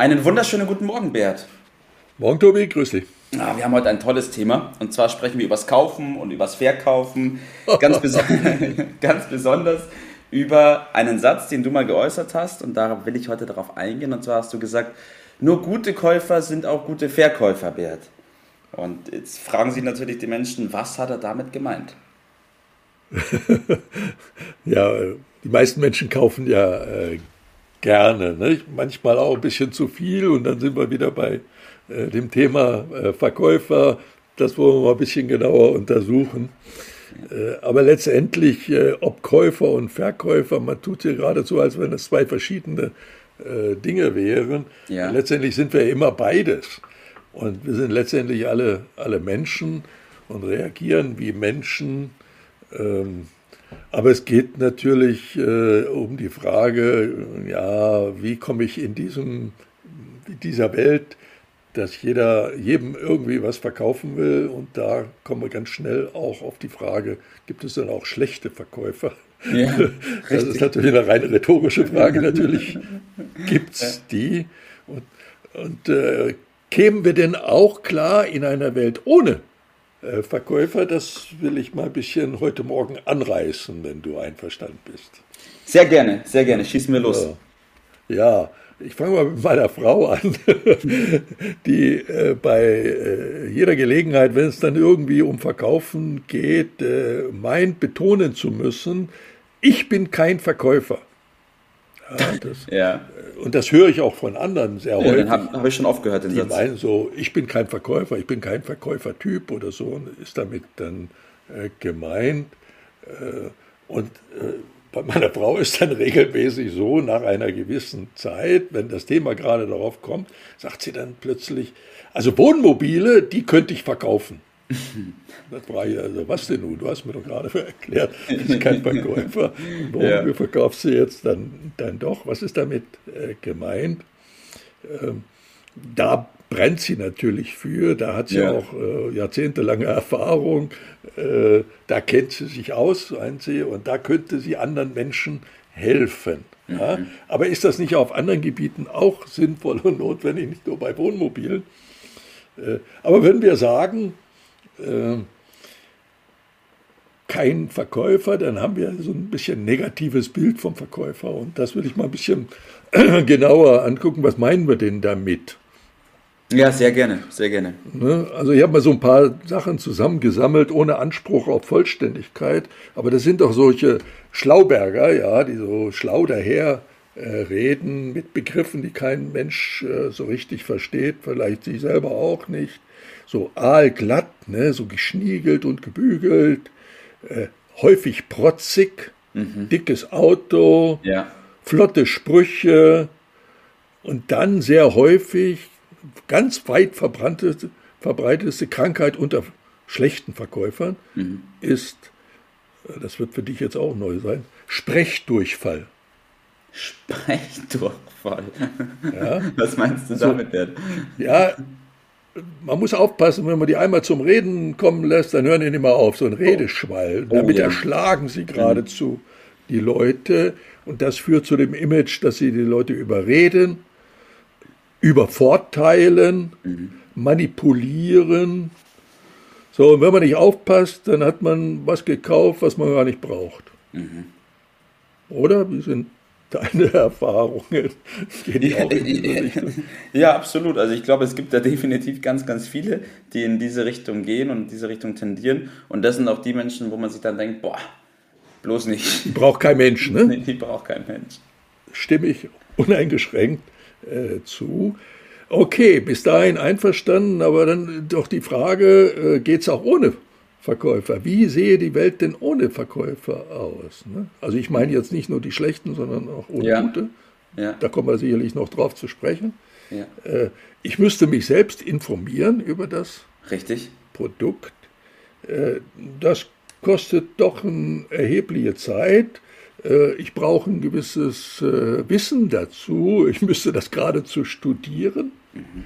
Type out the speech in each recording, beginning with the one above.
Einen wunderschönen guten Morgen, Bert. Morgen, Tobi, grüß dich. Ah, wir haben heute ein tolles Thema und zwar sprechen wir übers Kaufen und übers Verkaufen. Ganz, bes ganz besonders über einen Satz, den du mal geäußert hast und da will ich heute darauf eingehen. Und zwar hast du gesagt, nur gute Käufer sind auch gute Verkäufer, Bert. Und jetzt fragen sich natürlich die Menschen, was hat er damit gemeint? ja, die meisten Menschen kaufen ja äh, gerne. Nicht? Manchmal auch ein bisschen zu viel und dann sind wir wieder bei äh, dem Thema äh, Verkäufer. Das wollen wir mal ein bisschen genauer untersuchen. Äh, aber letztendlich, äh, ob Käufer und Verkäufer, man tut hier gerade so, als wenn es zwei verschiedene äh, Dinge wären. Ja. Letztendlich sind wir immer beides. Und wir sind letztendlich alle, alle Menschen und reagieren wie Menschen. Ähm, aber es geht natürlich äh, um die Frage, ja, wie komme ich in diesem, dieser Welt, dass jeder jedem irgendwie was verkaufen will. Und da kommen wir ganz schnell auch auf die Frage, gibt es dann auch schlechte Verkäufer? Ja, das ist natürlich eine rein rhetorische Frage. Natürlich gibt es die. Und, und äh, kämen wir denn auch klar in einer Welt ohne Verkäufer, das will ich mal ein bisschen heute Morgen anreißen, wenn du einverstanden bist. Sehr gerne, sehr gerne. Schießen wir los. Ja, ja ich fange mal mit meiner Frau an, die äh, bei äh, jeder Gelegenheit, wenn es dann irgendwie um Verkaufen geht, äh, meint betonen zu müssen, ich bin kein Verkäufer. Ja, das, ja. Und das höre ich auch von anderen sehr ja, häufig. Den habe hab ich schon oft gehört, den die Satz. meinen so, ich bin kein Verkäufer, ich bin kein Verkäufertyp oder so, ist damit dann äh, gemeint. Äh, und äh, bei meiner Frau ist dann regelmäßig so, nach einer gewissen Zeit, wenn das Thema gerade darauf kommt, sagt sie dann plötzlich, also Wohnmobile, die könnte ich verkaufen. Das war ja, also was denn nun? Du hast mir doch gerade erklärt, du bist kein Verkäufer. Warum ja. verkaufst du jetzt dann, dann doch? Was ist damit äh, gemeint? Ähm, da brennt sie natürlich für, da hat sie ja. auch äh, jahrzehntelange Erfahrung, äh, da kennt sie sich aus, meint sie, und da könnte sie anderen Menschen helfen. Mhm. Ja? Aber ist das nicht auf anderen Gebieten auch sinnvoll und notwendig, nicht nur bei Wohnmobilen? Äh, aber wenn wir sagen, äh, kein Verkäufer, dann haben wir so ein bisschen negatives Bild vom Verkäufer. Und das will ich mal ein bisschen genauer angucken. Was meinen wir denn damit? Ja, sehr gerne, sehr gerne. Ne? Also ich habe mal so ein paar Sachen zusammengesammelt, ohne Anspruch auf Vollständigkeit. Aber das sind doch solche Schlauberger, ja, die so schlau daher äh, reden mit Begriffen, die kein Mensch äh, so richtig versteht, vielleicht sie selber auch nicht so aalglatt, ne, so geschniegelt und gebügelt, äh, häufig protzig, mhm. dickes Auto, ja. flotte Sprüche und dann sehr häufig ganz weit verbreitete, verbreitete Krankheit unter schlechten Verkäufern mhm. ist, äh, das wird für dich jetzt auch neu sein, Sprechdurchfall. Sprechdurchfall. Ja? Was meinst du damit, so, Ja, man muss aufpassen, wenn man die einmal zum Reden kommen lässt, dann hören die nicht mehr auf, so ein Redeschwall. Oh, Damit ja. erschlagen sie geradezu die Leute und das führt zu dem Image, dass sie die Leute überreden, übervorteilen, mhm. manipulieren. So, und wenn man nicht aufpasst, dann hat man was gekauft, was man gar nicht braucht. Mhm. Oder? Wie sind deine Erfahrungen? Ja, ja, absolut. Also ich glaube, es gibt da definitiv ganz, ganz viele, die in diese Richtung gehen und in diese Richtung tendieren. Und das sind auch die Menschen, wo man sich dann denkt, boah, bloß nicht. Die braucht kein Mensch, ne? die braucht kein Mensch. Stimme ich uneingeschränkt äh, zu. Okay, bis dahin einverstanden, aber dann doch die Frage, äh, geht es auch ohne Verkäufer. Wie sehe die Welt denn ohne Verkäufer aus? Ne? Also ich meine jetzt nicht nur die schlechten, sondern auch ohne ja. gute. Ja. Da kommen wir sicherlich noch drauf zu sprechen. Ja. Äh, ich müsste mich selbst informieren über das Richtig. Produkt. Äh, das kostet doch eine erhebliche Zeit. Äh, ich brauche ein gewisses äh, Wissen dazu. Ich müsste das geradezu studieren. Mhm.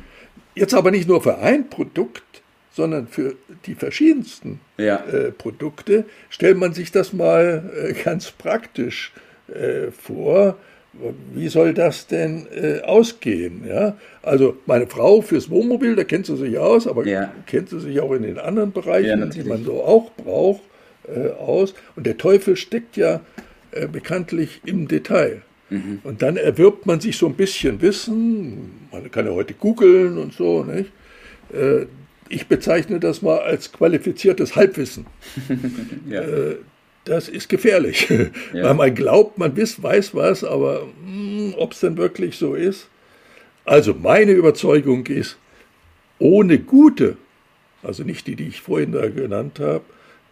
Jetzt aber nicht nur für ein Produkt, sondern für die verschiedensten ja. äh, Produkte. Stellt man sich das mal äh, ganz praktisch äh, vor. Wie soll das denn äh, ausgehen? Ja? Also meine Frau fürs Wohnmobil, da kennt sie sich aus, aber ja. kennt sie sich auch in den anderen Bereichen, die man so auch braucht, äh, aus. Und der Teufel steckt ja äh, bekanntlich im Detail. Mhm. Und dann erwirbt man sich so ein bisschen Wissen, man kann ja heute googeln und so, nicht? Ich bezeichne das mal als qualifiziertes Halbwissen. ja. äh, das ist gefährlich, ja. weil man glaubt, man weiß, weiß was, aber hm, ob es denn wirklich so ist. Also meine Überzeugung ist, ohne gute, also nicht die, die ich vorhin da genannt habe,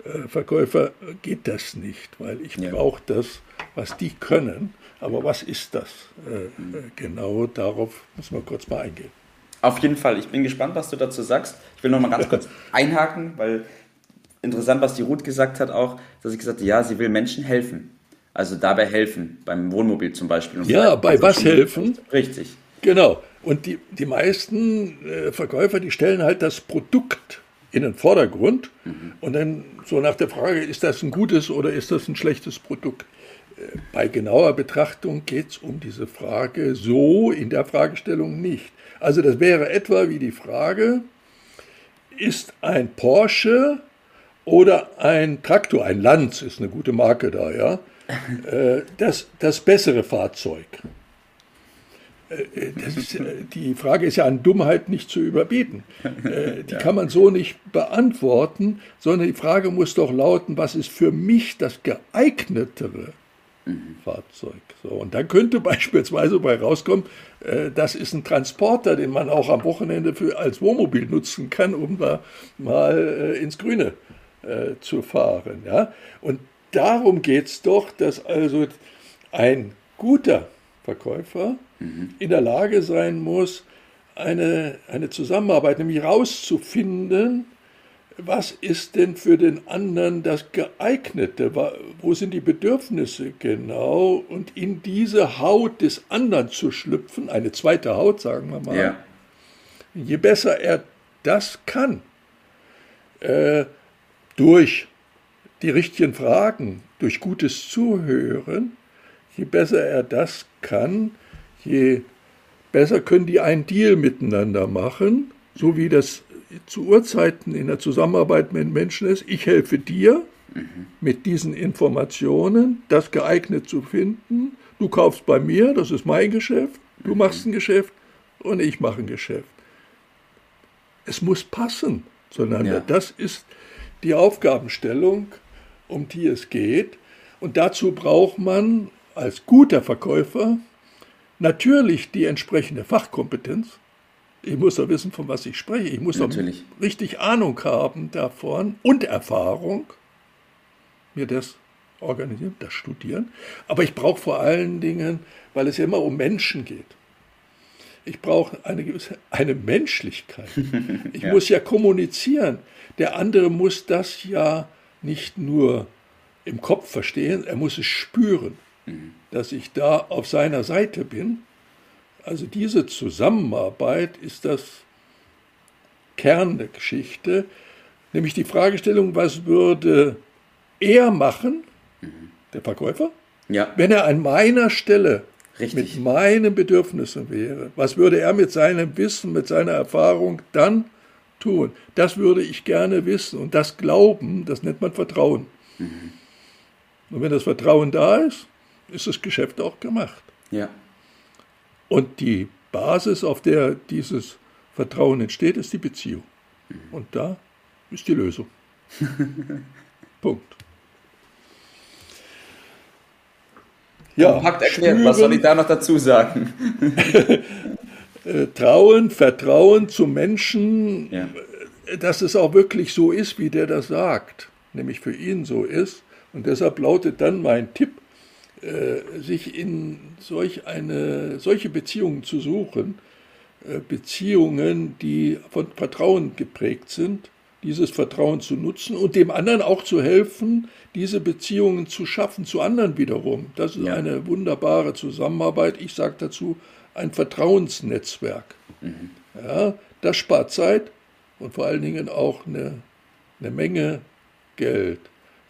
äh, Verkäufer geht das nicht, weil ich ja. brauche das, was die können. Aber was ist das? Äh, mhm. genau darauf müssen wir kurz mal eingehen. Auf jeden Fall. Ich bin gespannt, was du dazu sagst. Ich will noch mal ganz kurz einhaken, weil interessant, was die Ruth gesagt hat auch, dass sie gesagt hat, ja, sie will Menschen helfen. Also dabei helfen, beim Wohnmobil zum Beispiel. ja, bei also was helfen? Richtig. Genau. Und die, die meisten äh, Verkäufer, die stellen halt das Produkt in den Vordergrund mhm. und dann so nach der Frage, ist das ein gutes oder ist das ein schlechtes Produkt? Äh, bei genauer Betrachtung geht es um diese Frage so in der Fragestellung nicht. Also das wäre etwa wie die Frage, ist ein Porsche oder ein Traktor, ein Lanz ist eine gute Marke da, ja, äh, das, das bessere Fahrzeug. Äh, ist, die Frage ist ja an Dummheit nicht zu überbieten. Die kann man so nicht beantworten, sondern die Frage muss doch lauten, was ist für mich das geeignetere Fahrzeug? So, und dann könnte beispielsweise bei rauskommen, äh, das ist ein Transporter, den man auch am Wochenende für, als Wohnmobil nutzen kann, um da mal äh, ins Grüne äh, zu fahren. Ja? Und darum geht es doch, dass also ein guter Verkäufer mhm. in der Lage sein muss, eine, eine Zusammenarbeit, nämlich herauszufinden, was ist denn für den anderen das geeignete? Wo sind die Bedürfnisse genau? Und in diese Haut des anderen zu schlüpfen, eine zweite Haut, sagen wir mal. Ja. Je besser er das kann, äh, durch die richtigen Fragen, durch gutes Zuhören, je besser er das kann, je besser können die einen Deal miteinander machen, so wie das zu Urzeiten in der Zusammenarbeit mit Menschen ist, ich helfe dir mhm. mit diesen Informationen, das geeignet zu finden. Du kaufst bei mir, das ist mein Geschäft, du mhm. machst ein Geschäft und ich mache ein Geschäft. Es muss passen zueinander. Ja. Das ist die Aufgabenstellung, um die es geht. Und dazu braucht man als guter Verkäufer natürlich die entsprechende Fachkompetenz, ich muss doch wissen, von was ich spreche. Ich muss Natürlich. doch richtig Ahnung haben davon und Erfahrung, mir das organisieren, das studieren. Aber ich brauche vor allen Dingen, weil es ja immer um Menschen geht. Ich brauche eine gewisse eine Menschlichkeit. Ich ja. muss ja kommunizieren. Der andere muss das ja nicht nur im Kopf verstehen, er muss es spüren, mhm. dass ich da auf seiner Seite bin also diese Zusammenarbeit ist das Kern der Geschichte, nämlich die Fragestellung, was würde er machen, der Verkäufer, ja. wenn er an meiner Stelle Richtig. mit meinen Bedürfnissen wäre. Was würde er mit seinem Wissen, mit seiner Erfahrung dann tun? Das würde ich gerne wissen. Und das Glauben, das nennt man Vertrauen. Mhm. Und wenn das Vertrauen da ist, ist das Geschäft auch gemacht. Ja. Und die Basis, auf der dieses Vertrauen entsteht, ist die Beziehung. Und da ist die Lösung. Punkt. Ja, Kompakt erklärt, spüren, was soll ich da noch dazu sagen? Äh, Trauen, Vertrauen zu Menschen, ja. dass es auch wirklich so ist, wie der das sagt, nämlich für ihn so ist. Und deshalb lautet dann mein Tipp, äh, sich in solch eine, solche Beziehungen zu suchen, äh, Beziehungen, die von Vertrauen geprägt sind, dieses Vertrauen zu nutzen und dem anderen auch zu helfen, diese Beziehungen zu schaffen, zu anderen wiederum. Das ist ja. eine wunderbare Zusammenarbeit. Ich sage dazu ein Vertrauensnetzwerk. Mhm. Ja, das spart Zeit und vor allen Dingen auch eine, eine Menge Geld.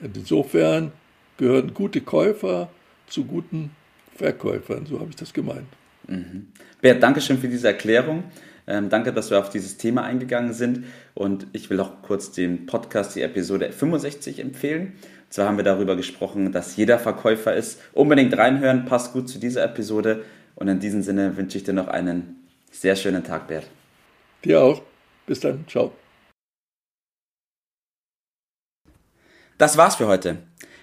Insofern gehören gute Käufer zu guten Verkäufern. So habe ich das gemeint. Mhm. Bert, danke schön für diese Erklärung. Ähm, danke, dass wir auf dieses Thema eingegangen sind. Und ich will auch kurz den Podcast, die Episode 65 empfehlen. Und zwar haben wir darüber gesprochen, dass jeder Verkäufer ist. Unbedingt reinhören, passt gut zu dieser Episode. Und in diesem Sinne wünsche ich dir noch einen sehr schönen Tag, Bert. Dir auch. Bis dann. Ciao. Das war's für heute.